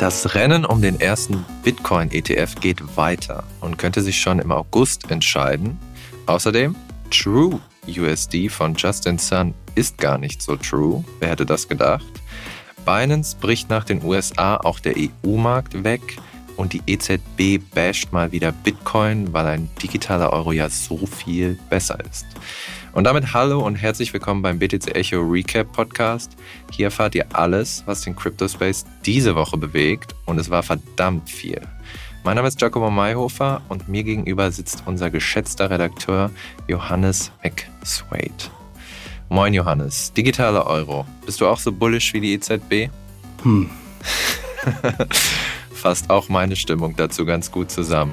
Das Rennen um den ersten Bitcoin-ETF geht weiter und könnte sich schon im August entscheiden. Außerdem, True USD von Justin Sun ist gar nicht so true. Wer hätte das gedacht? Binance bricht nach den USA auch der EU-Markt weg und die EZB basht mal wieder Bitcoin, weil ein digitaler Euro ja so viel besser ist. Und damit hallo und herzlich willkommen beim BTC Echo Recap Podcast. Hier erfahrt ihr alles, was den Crypto Space diese Woche bewegt und es war verdammt viel. Mein Name ist Giacomo Mayhofer und mir gegenüber sitzt unser geschätzter Redakteur Johannes McSwade. Moin Johannes, digitaler Euro. Bist du auch so bullish wie die EZB? Hm. Fasst auch meine Stimmung dazu ganz gut zusammen.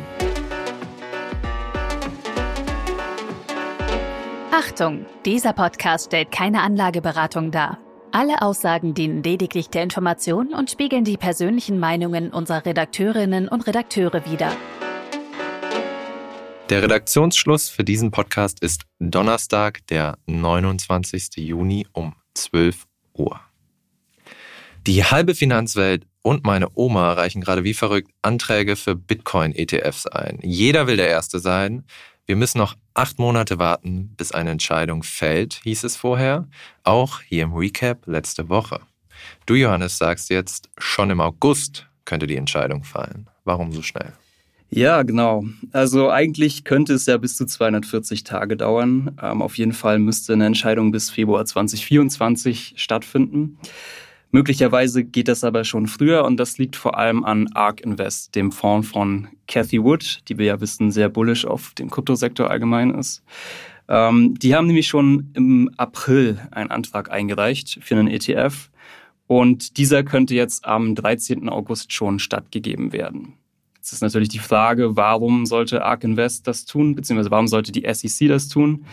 Achtung, dieser Podcast stellt keine Anlageberatung dar. Alle Aussagen dienen lediglich der Information und spiegeln die persönlichen Meinungen unserer Redakteurinnen und Redakteure wider. Der Redaktionsschluss für diesen Podcast ist Donnerstag, der 29. Juni um 12 Uhr. Die halbe Finanzwelt und meine Oma reichen gerade wie verrückt Anträge für Bitcoin-ETFs ein. Jeder will der Erste sein. Wir müssen noch acht Monate warten, bis eine Entscheidung fällt, hieß es vorher. Auch hier im Recap letzte Woche. Du, Johannes, sagst jetzt, schon im August könnte die Entscheidung fallen. Warum so schnell? Ja, genau. Also eigentlich könnte es ja bis zu 240 Tage dauern. Ähm, auf jeden Fall müsste eine Entscheidung bis Februar 2024 stattfinden. Möglicherweise geht das aber schon früher und das liegt vor allem an ARK Invest, dem Fonds von Cathy Wood, die wir ja wissen, sehr bullish auf den Kryptosektor allgemein ist. Ähm, die haben nämlich schon im April einen Antrag eingereicht für einen ETF und dieser könnte jetzt am 13. August schon stattgegeben werden. Jetzt ist natürlich die Frage, warum sollte ARK Invest das tun, beziehungsweise warum sollte die SEC das tun?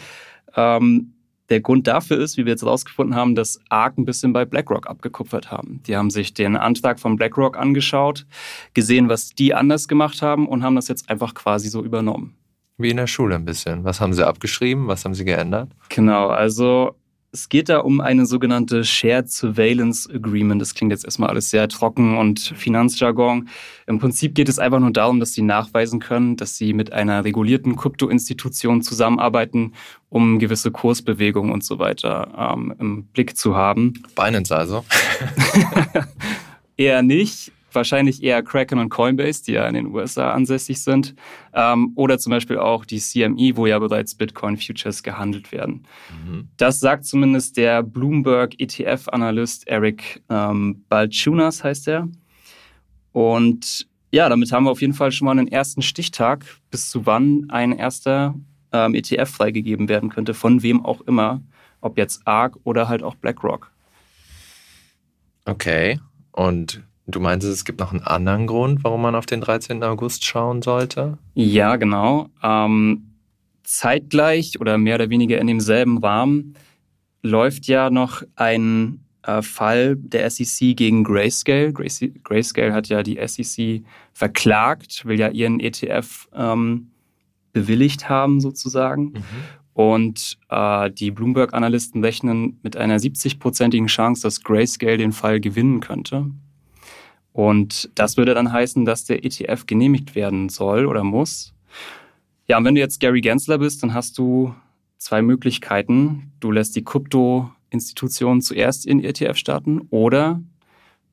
Ähm, der Grund dafür ist, wie wir jetzt herausgefunden haben, dass ARK ein bisschen bei BlackRock abgekupfert haben. Die haben sich den Antrag von BlackRock angeschaut, gesehen, was die anders gemacht haben und haben das jetzt einfach quasi so übernommen. Wie in der Schule ein bisschen. Was haben sie abgeschrieben? Was haben sie geändert? Genau, also es geht da um eine sogenannte Shared Surveillance Agreement. Das klingt jetzt erstmal alles sehr trocken und Finanzjargon. Im Prinzip geht es einfach nur darum, dass sie nachweisen können, dass sie mit einer regulierten Kryptoinstitution zusammenarbeiten, um gewisse Kursbewegungen und so weiter ähm, im Blick zu haben. Binance also? Eher nicht wahrscheinlich eher Kraken und Coinbase, die ja in den USA ansässig sind. Ähm, oder zum Beispiel auch die CME, wo ja bereits Bitcoin Futures gehandelt werden. Mhm. Das sagt zumindest der Bloomberg ETF-Analyst Eric ähm, Balchunas, heißt er. Und ja, damit haben wir auf jeden Fall schon mal einen ersten Stichtag, bis zu wann ein erster ähm, ETF freigegeben werden könnte, von wem auch immer, ob jetzt ARK oder halt auch BlackRock. Okay. Und Du meintest, es gibt noch einen anderen Grund, warum man auf den 13. August schauen sollte? Ja, genau. Ähm, zeitgleich oder mehr oder weniger in demselben Rahmen läuft ja noch ein äh, Fall der SEC gegen Grayscale. Grayscale hat ja die SEC verklagt, will ja ihren ETF ähm, bewilligt haben sozusagen. Mhm. Und äh, die Bloomberg-Analysten rechnen mit einer 70-prozentigen Chance, dass Grayscale den Fall gewinnen könnte. Und das würde dann heißen, dass der ETF genehmigt werden soll oder muss. Ja, und wenn du jetzt Gary Gensler bist, dann hast du zwei Möglichkeiten. Du lässt die Krypto-Institution zuerst in ETF starten oder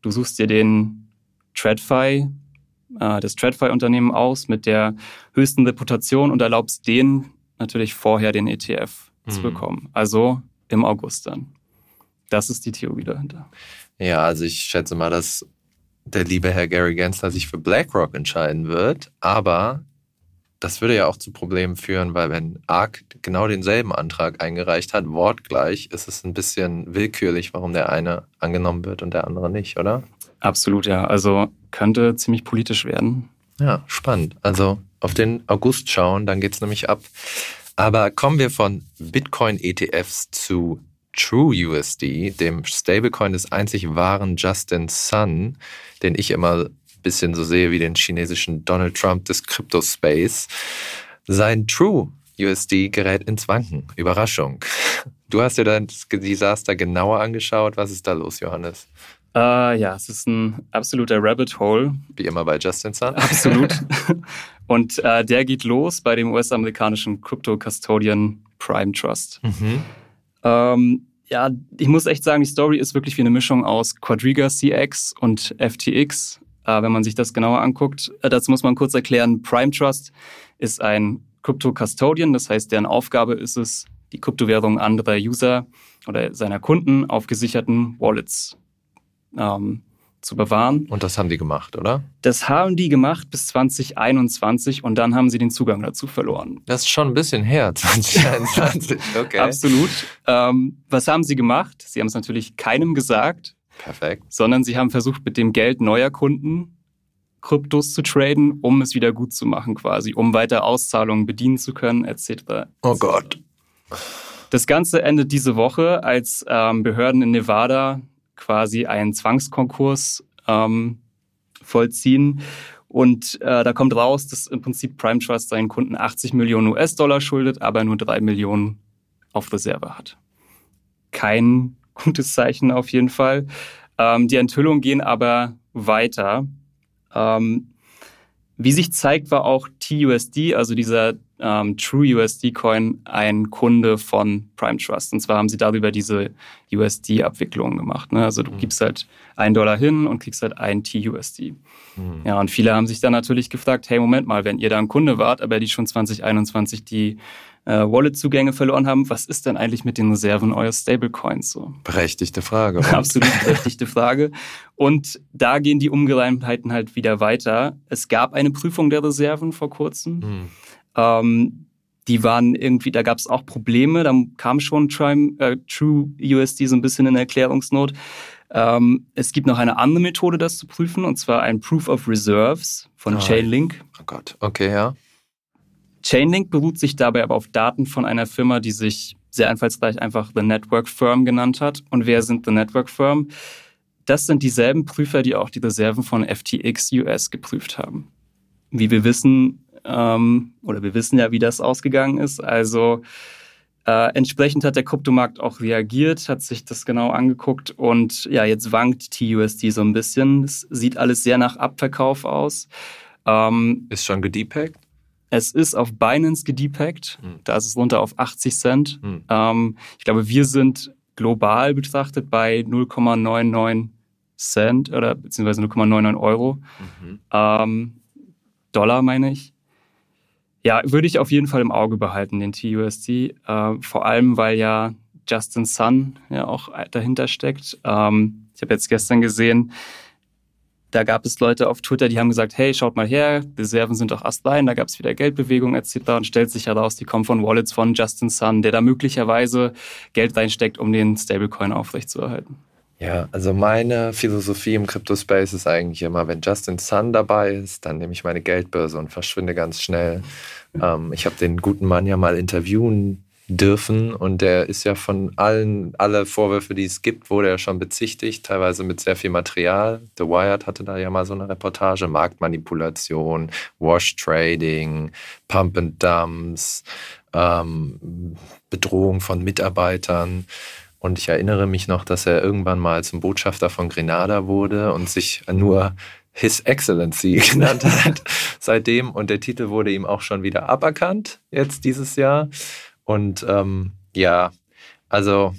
du suchst dir den TradFi, äh, das TradFi-Unternehmen aus mit der höchsten Reputation und erlaubst denen natürlich vorher den ETF mhm. zu bekommen. Also im August dann. Das ist die Theorie dahinter. Ja, also ich schätze mal, dass der liebe Herr Gary Gensler sich für BlackRock entscheiden wird. Aber das würde ja auch zu Problemen führen, weil wenn ARK genau denselben Antrag eingereicht hat, wortgleich, ist es ein bisschen willkürlich, warum der eine angenommen wird und der andere nicht, oder? Absolut, ja. Also könnte ziemlich politisch werden. Ja, spannend. Also auf den August schauen, dann geht es nämlich ab. Aber kommen wir von Bitcoin-ETFs zu TrueUSD, dem Stablecoin des einzig wahren Justin Sun, den ich immer ein bisschen so sehe wie den chinesischen Donald Trump des Crypto-Space. Sein TrueUSD gerät ins Wanken. Überraschung. Du hast dir dann das Desaster genauer angeschaut. Was ist da los, Johannes? Äh, ja, es ist ein absoluter Rabbit Hole. Wie immer bei Justin Sun. Absolut. Und äh, der geht los bei dem US-amerikanischen Crypto Custodian Prime Trust. Mhm. Ähm, ja, ich muss echt sagen, die Story ist wirklich wie eine Mischung aus Quadriga CX und FTX. Äh, wenn man sich das genauer anguckt, äh, dazu muss man kurz erklären, Prime Trust ist ein Crypto Custodian, das heißt, deren Aufgabe ist es, die Kryptowährung anderer User oder seiner Kunden auf gesicherten Wallets ähm, zu bewahren. Und das haben die gemacht, oder? Das haben die gemacht bis 2021 und dann haben sie den Zugang dazu verloren. Das ist schon ein bisschen her, 2021. Okay. Absolut. Ähm, was haben sie gemacht? Sie haben es natürlich keinem gesagt. Perfekt. Sondern sie haben versucht, mit dem Geld neuer Kunden Kryptos zu traden, um es wieder gut zu machen, quasi, um weiter Auszahlungen bedienen zu können, etc. Oh Gott. Das Ganze endet diese Woche, als ähm, Behörden in Nevada quasi einen Zwangskonkurs ähm, vollziehen. Und äh, da kommt raus, dass im Prinzip Prime Trust seinen Kunden 80 Millionen US-Dollar schuldet, aber nur 3 Millionen auf Reserve hat. Kein gutes Zeichen auf jeden Fall. Ähm, die Enthüllungen gehen aber weiter. Ähm, wie sich zeigt, war auch TUSD, also dieser ähm, True USD Coin, ein Kunde von Prime Trust. Und zwar haben sie darüber diese USD-Abwicklung gemacht. Ne? Also du mhm. gibst halt einen Dollar hin und kriegst halt ein TUSD. Mhm. Ja, und viele haben sich dann natürlich gefragt, hey, Moment mal, wenn ihr da ein Kunde wart, aber die schon 2021 die äh, Wallet-Zugänge verloren haben, was ist denn eigentlich mit den Reserven eures Stablecoins so? Berechtigte Frage. Absolut berechtigte Frage. Und da gehen die Ungereimtheiten halt wieder weiter. Es gab eine Prüfung der Reserven vor kurzem. Mhm. Ähm, die waren irgendwie, da gab es auch Probleme, da kam schon Trime, äh, True USD so ein bisschen in Erklärungsnot. Ähm, es gibt noch eine andere Methode, das zu prüfen, und zwar ein Proof of Reserves von oh, Chainlink. Oh Gott, okay, ja. Chainlink beruht sich dabei aber auf Daten von einer Firma, die sich sehr einfallsreich einfach The Network Firm genannt hat. Und wer sind The Network Firm? Das sind dieselben Prüfer, die auch die Reserven von FTX US geprüft haben. Wie wir wissen, ähm, oder wir wissen ja, wie das ausgegangen ist. Also äh, entsprechend hat der Kryptomarkt auch reagiert, hat sich das genau angeguckt und ja, jetzt wankt TUSD so ein bisschen. Es sieht alles sehr nach Abverkauf aus. Ähm, ist schon gedepackt? Es ist auf Binance gedepackt. Hm. Da ist es runter auf 80 Cent. Hm. Ähm, ich glaube, wir sind global betrachtet bei 0,99 Cent oder beziehungsweise 0,99 Euro. Mhm. Ähm, Dollar meine ich. Ja, würde ich auf jeden Fall im Auge behalten, den TUSD. Äh, vor allem, weil ja Justin Sun ja auch dahinter steckt. Ähm, ich habe jetzt gestern gesehen, da gab es Leute auf Twitter, die haben gesagt, hey, schaut mal her, Reserven sind doch astrein, da gab es wieder Geldbewegungen etc. Und stellt sich heraus, die kommen von Wallets von Justin Sun, der da möglicherweise Geld reinsteckt, um den Stablecoin aufrechtzuerhalten. Ja, also meine Philosophie im Crypto-Space ist eigentlich immer, wenn Justin Sun dabei ist, dann nehme ich meine Geldbörse und verschwinde ganz schnell. Ähm, ich habe den guten Mann ja mal interviewen dürfen und der ist ja von allen, alle Vorwürfe, die es gibt, wurde er schon bezichtigt, teilweise mit sehr viel Material. The Wired hatte da ja mal so eine Reportage, Marktmanipulation, Wash Trading, Pump and Dumps, ähm, Bedrohung von Mitarbeitern. Und ich erinnere mich noch, dass er irgendwann mal zum Botschafter von Grenada wurde und sich nur His Excellency genannt hat seitdem. Und der Titel wurde ihm auch schon wieder aberkannt, jetzt dieses Jahr. Und ähm, ja, also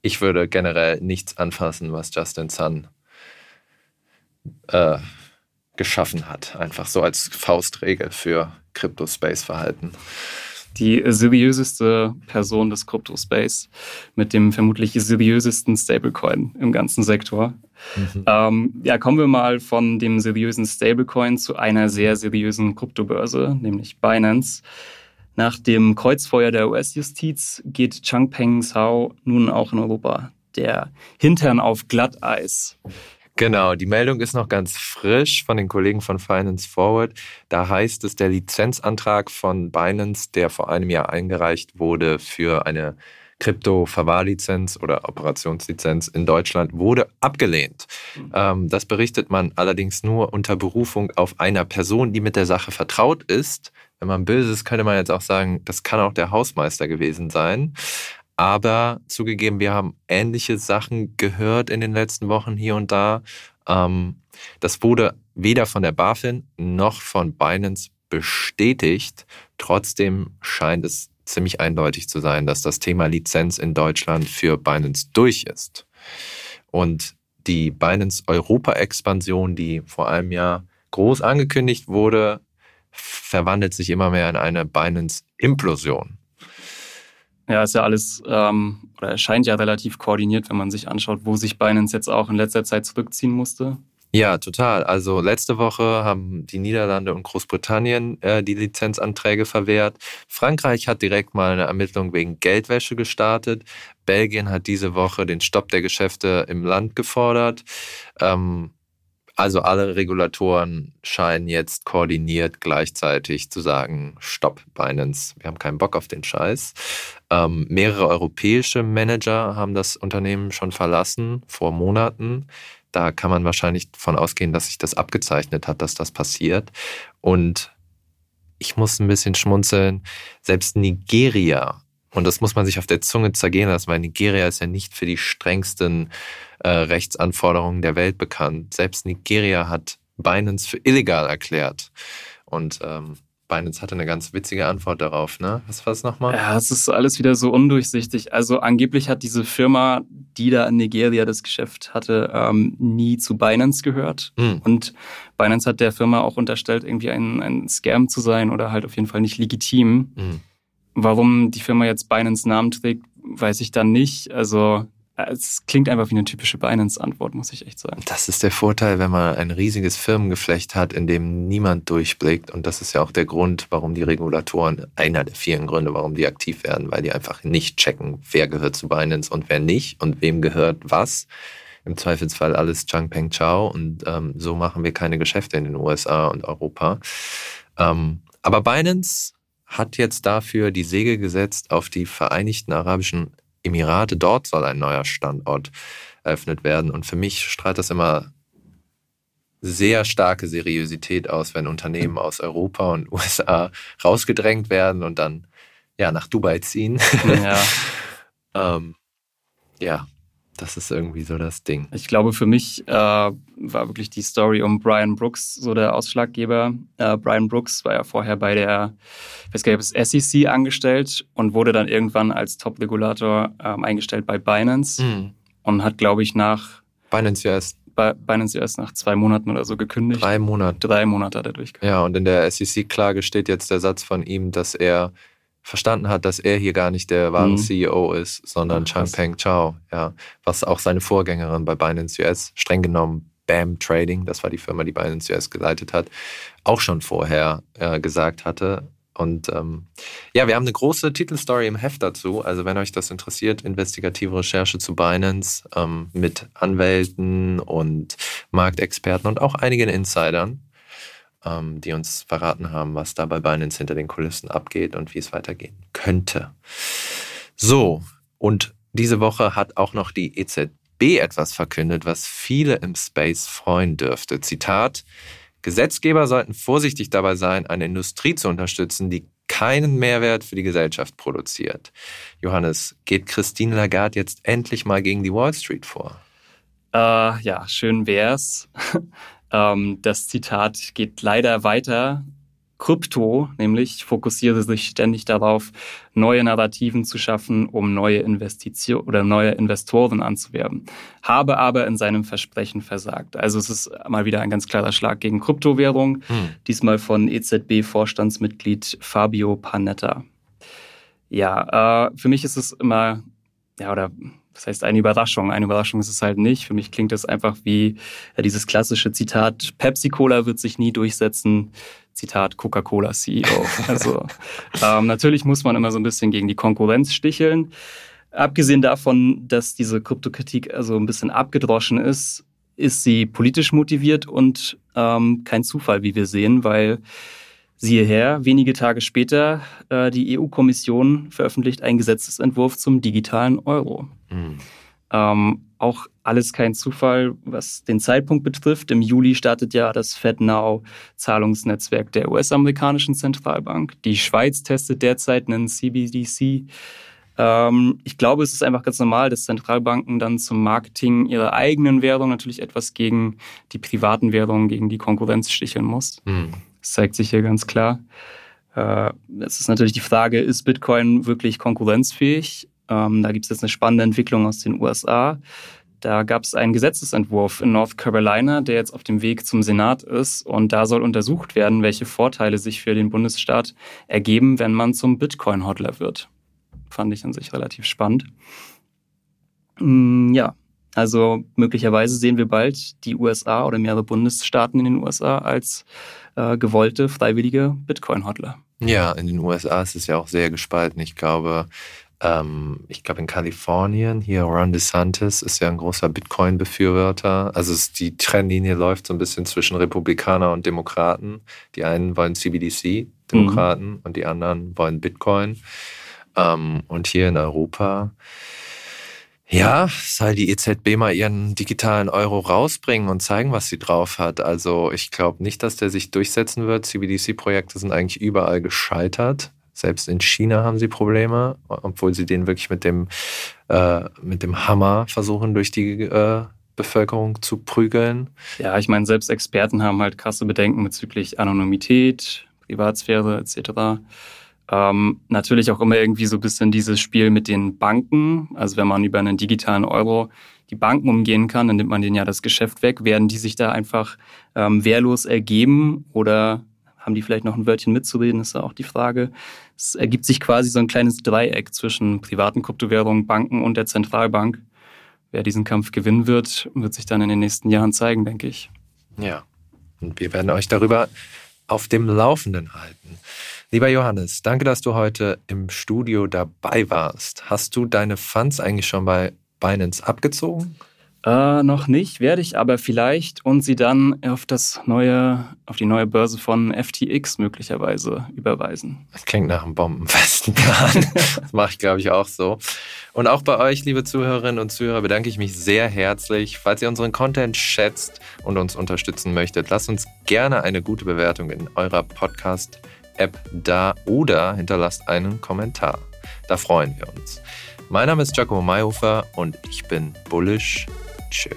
ich würde generell nichts anfassen, was Justin Sun äh, geschaffen hat. Einfach so als Faustregel für Crypto-Space-Verhalten die seriöseste Person des Crypto-Space mit dem vermutlich seriösesten Stablecoin im ganzen Sektor. Mhm. Ähm, ja, kommen wir mal von dem seriösen Stablecoin zu einer sehr seriösen Kryptobörse, nämlich Binance. Nach dem Kreuzfeuer der US-Justiz geht Changpeng Zhao nun auch in Europa. Der Hintern auf Glatteis. Genau, die Meldung ist noch ganz frisch von den Kollegen von Finance Forward. Da heißt es, der Lizenzantrag von Binance, der vor einem Jahr eingereicht wurde für eine Krypto-Verwahrlizenz oder Operationslizenz in Deutschland wurde abgelehnt. Mhm. Ähm, das berichtet man allerdings nur unter Berufung auf einer Person, die mit der Sache vertraut ist. Wenn man böse ist, könnte man jetzt auch sagen, das kann auch der Hausmeister gewesen sein. Aber zugegeben, wir haben ähnliche Sachen gehört in den letzten Wochen hier und da. Ähm, das wurde weder von der BaFin noch von Binance bestätigt. Trotzdem scheint es ziemlich eindeutig zu sein, dass das Thema Lizenz in Deutschland für Binance durch ist. Und die Binance Europa-Expansion, die vor einem Jahr groß angekündigt wurde, verwandelt sich immer mehr in eine Binance-Implosion. Ja, ist ja alles, ähm, oder erscheint ja relativ koordiniert, wenn man sich anschaut, wo sich Binance jetzt auch in letzter Zeit zurückziehen musste. Ja, total. Also letzte Woche haben die Niederlande und Großbritannien äh, die Lizenzanträge verwehrt. Frankreich hat direkt mal eine Ermittlung wegen Geldwäsche gestartet. Belgien hat diese Woche den Stopp der Geschäfte im Land gefordert. Ähm, also alle Regulatoren scheinen jetzt koordiniert gleichzeitig zu sagen, stopp, Binance, wir haben keinen Bock auf den Scheiß. Ähm, mehrere europäische Manager haben das Unternehmen schon verlassen vor Monaten. Da kann man wahrscheinlich davon ausgehen, dass sich das abgezeichnet hat, dass das passiert. Und ich muss ein bisschen schmunzeln. Selbst Nigeria, und das muss man sich auf der Zunge zergehen lassen, weil Nigeria ist ja nicht für die strengsten äh, Rechtsanforderungen der Welt bekannt. Selbst Nigeria hat Binance für illegal erklärt. Und ähm, Binance hatte eine ganz witzige Antwort darauf, ne? Was war es nochmal? Ja, es ist alles wieder so undurchsichtig. Also angeblich hat diese Firma, die da in Nigeria das Geschäft hatte, ähm, nie zu Binance gehört. Mhm. Und Binance hat der Firma auch unterstellt, irgendwie ein, ein Scam zu sein oder halt auf jeden Fall nicht legitim. Mhm. Warum die Firma jetzt Binance Namen trägt, weiß ich dann nicht. Also es klingt einfach wie eine typische Binance-Antwort, muss ich echt sagen. Das ist der Vorteil, wenn man ein riesiges Firmengeflecht hat, in dem niemand durchblickt. Und das ist ja auch der Grund, warum die Regulatoren, einer der vielen Gründe, warum die aktiv werden, weil die einfach nicht checken, wer gehört zu Binance und wer nicht und wem gehört was. Im Zweifelsfall alles Chang Peng Chao. Und ähm, so machen wir keine Geschäfte in den USA und Europa. Ähm, aber Binance hat jetzt dafür die Segel gesetzt auf die Vereinigten Arabischen Emirate, dort soll ein neuer Standort eröffnet werden. Und für mich strahlt das immer sehr starke Seriosität aus, wenn Unternehmen aus Europa und USA rausgedrängt werden und dann ja nach Dubai ziehen. Ja. ähm, ja, das ist irgendwie so das Ding. Ich glaube, für mich äh, war wirklich die Story um Brian Brooks so der Ausschlaggeber. Äh, Brian Brooks war ja vorher bei der ich weiß gar nicht, SEC angestellt und wurde dann irgendwann als Top-Regulator ähm, eingestellt bei Binance mhm. und hat, glaube ich, nach Binance US. Bei Binance US nach zwei Monaten oder so gekündigt. Drei Monate. Drei Monate hat er durchgeführt. Ja, und in der SEC-Klage steht jetzt der Satz von ihm, dass er verstanden hat, dass er hier gar nicht der wahre mhm. CEO ist, sondern Ach, Changpeng Chao, ja, was auch seine Vorgängerin bei Binance US, streng genommen BAM Trading, das war die Firma, die Binance US geleitet hat, auch schon vorher äh, gesagt hatte. Und ähm, ja, wir haben eine große Titelstory im Heft dazu. Also wenn euch das interessiert, investigative Recherche zu Binance ähm, mit Anwälten und Marktexperten und auch einigen Insidern ähm, die uns verraten haben, was da bei Binance hinter den Kulissen abgeht und wie es weitergehen könnte. So, und diese Woche hat auch noch die EZB etwas verkündet, was viele im Space freuen dürfte. Zitat, Gesetzgeber sollten vorsichtig dabei sein, eine Industrie zu unterstützen, die keinen Mehrwert für die Gesellschaft produziert. Johannes, geht Christine Lagarde jetzt endlich mal gegen die Wall Street vor? Äh, ja, schön wär's. Ähm, das Zitat geht leider weiter. Krypto, nämlich fokussiere sich ständig darauf, neue Narrativen zu schaffen, um neue Investitionen oder neue Investoren anzuwerben, habe aber in seinem Versprechen versagt. Also es ist mal wieder ein ganz klarer Schlag gegen Kryptowährung, hm. diesmal von EZB-Vorstandsmitglied Fabio Panetta. Ja, äh, für mich ist es immer, ja, oder das heißt eine Überraschung. Eine Überraschung ist es halt nicht. Für mich klingt das einfach wie dieses klassische Zitat, Pepsi-Cola wird sich nie durchsetzen. Zitat Coca-Cola CEO. Also ähm, natürlich muss man immer so ein bisschen gegen die Konkurrenz sticheln. Abgesehen davon, dass diese Kryptokritik also ein bisschen abgedroschen ist, ist sie politisch motiviert und ähm, kein Zufall, wie wir sehen, weil Siehe her, wenige Tage später, äh, die EU-Kommission veröffentlicht einen Gesetzesentwurf zum digitalen Euro. Mhm. Ähm, auch alles kein Zufall, was den Zeitpunkt betrifft. Im Juli startet ja das FedNow-Zahlungsnetzwerk der US-amerikanischen Zentralbank. Die Schweiz testet derzeit einen CBDC. Äh, Ähm, ich glaube, es ist einfach ganz normal, dass Zentralbanken dann zum Marketing ihrer eigenen Währung natürlich etwas gegen die privaten Währungen, gegen die Konkurrenz sticheln muss. Mhm. Das zeigt sich hier ganz klar. Äh, es ist natürlich die Frage, ist Bitcoin wirklich konkurrenzfähig? Ähm, da gibt es jetzt eine spannende Entwicklung aus den USA. Da gab es einen Gesetzesentwurf in North Carolina, der jetzt auf dem Weg zum Senat ist. Und da soll untersucht werden, welche Vorteile sich für den Bundesstaat ergeben, wenn man zum Bitcoin-Hodler wird. Fand ich an sich relativ spannend. Mm, ja, also möglicherweise sehen wir bald die USA oder mehrere Bundesstaaten in den USA als äh, gewollte, freiwillige Bitcoin-Hodler. Ja, in den USA ist es ja auch sehr gespalten. Ich glaube, ähm, ich glaube in Kalifornien, hier Ron DeSantis ist ja ein großer Bitcoin-Befürworter. Also es, die Trennlinie läuft so ein bisschen zwischen Republikaner und Demokraten. Die einen wollen CBDC, Demokraten, mhm. und die anderen wollen Bitcoin. Ähm, und hier in Europa ja, soll die EZB mal ihren digitalen Euro rausbringen und zeigen, was sie drauf hat. Also ich glaube nicht, dass der sich durchsetzen wird. CBDC-Projekte sind eigentlich überall gescheitert. Selbst in China haben sie Probleme, obwohl sie den wirklich mit dem, äh, mit dem Hammer versuchen, durch die äh, Bevölkerung zu prügeln. Ja, ich meine, selbst Experten haben halt krasse Bedenken bezüglich Anonymität, Privatsphäre etc. Ähm, natürlich auch immer irgendwie so ein bisschen dieses Spiel mit den Banken. Also wenn man über einen digitalen Euro die Banken umgehen kann, dann nimmt man denen ja das Geschäft weg. Werden die sich da einfach ähm, wehrlos ergeben oder haben die vielleicht noch ein Wörtchen mitzureden, ist ja auch die Frage. Es ergibt sich quasi so ein kleines Dreieck zwischen privaten Kryptowährungen, Banken und der Zentralbank. Wer diesen Kampf gewinnen wird, wird sich dann in den nächsten Jahren zeigen, denke ich. Ja, und wir werden euch darüber auf dem Laufenden halten. Lieber Johannes, danke, dass du heute im Studio dabei warst. Hast du deine Funds eigentlich schon bei Binance abgezogen? Äh, noch nicht, werde ich aber vielleicht und sie dann auf das neue, auf die neue Börse von FTX möglicherweise überweisen. Das klingt nach einem bombenfesten Plan. das mache ich, glaube ich, auch so. Und auch bei euch, liebe Zuhörerinnen und Zuhörer, bedanke ich mich sehr herzlich. Falls ihr unseren Content schätzt und uns unterstützen möchtet, lasst uns gerne eine gute Bewertung in eurer Podcast-App da oder hinterlasst einen Kommentar. Da freuen wir uns. Mein Name ist Giacomo Mayhofer und ich bin bullish Tschö.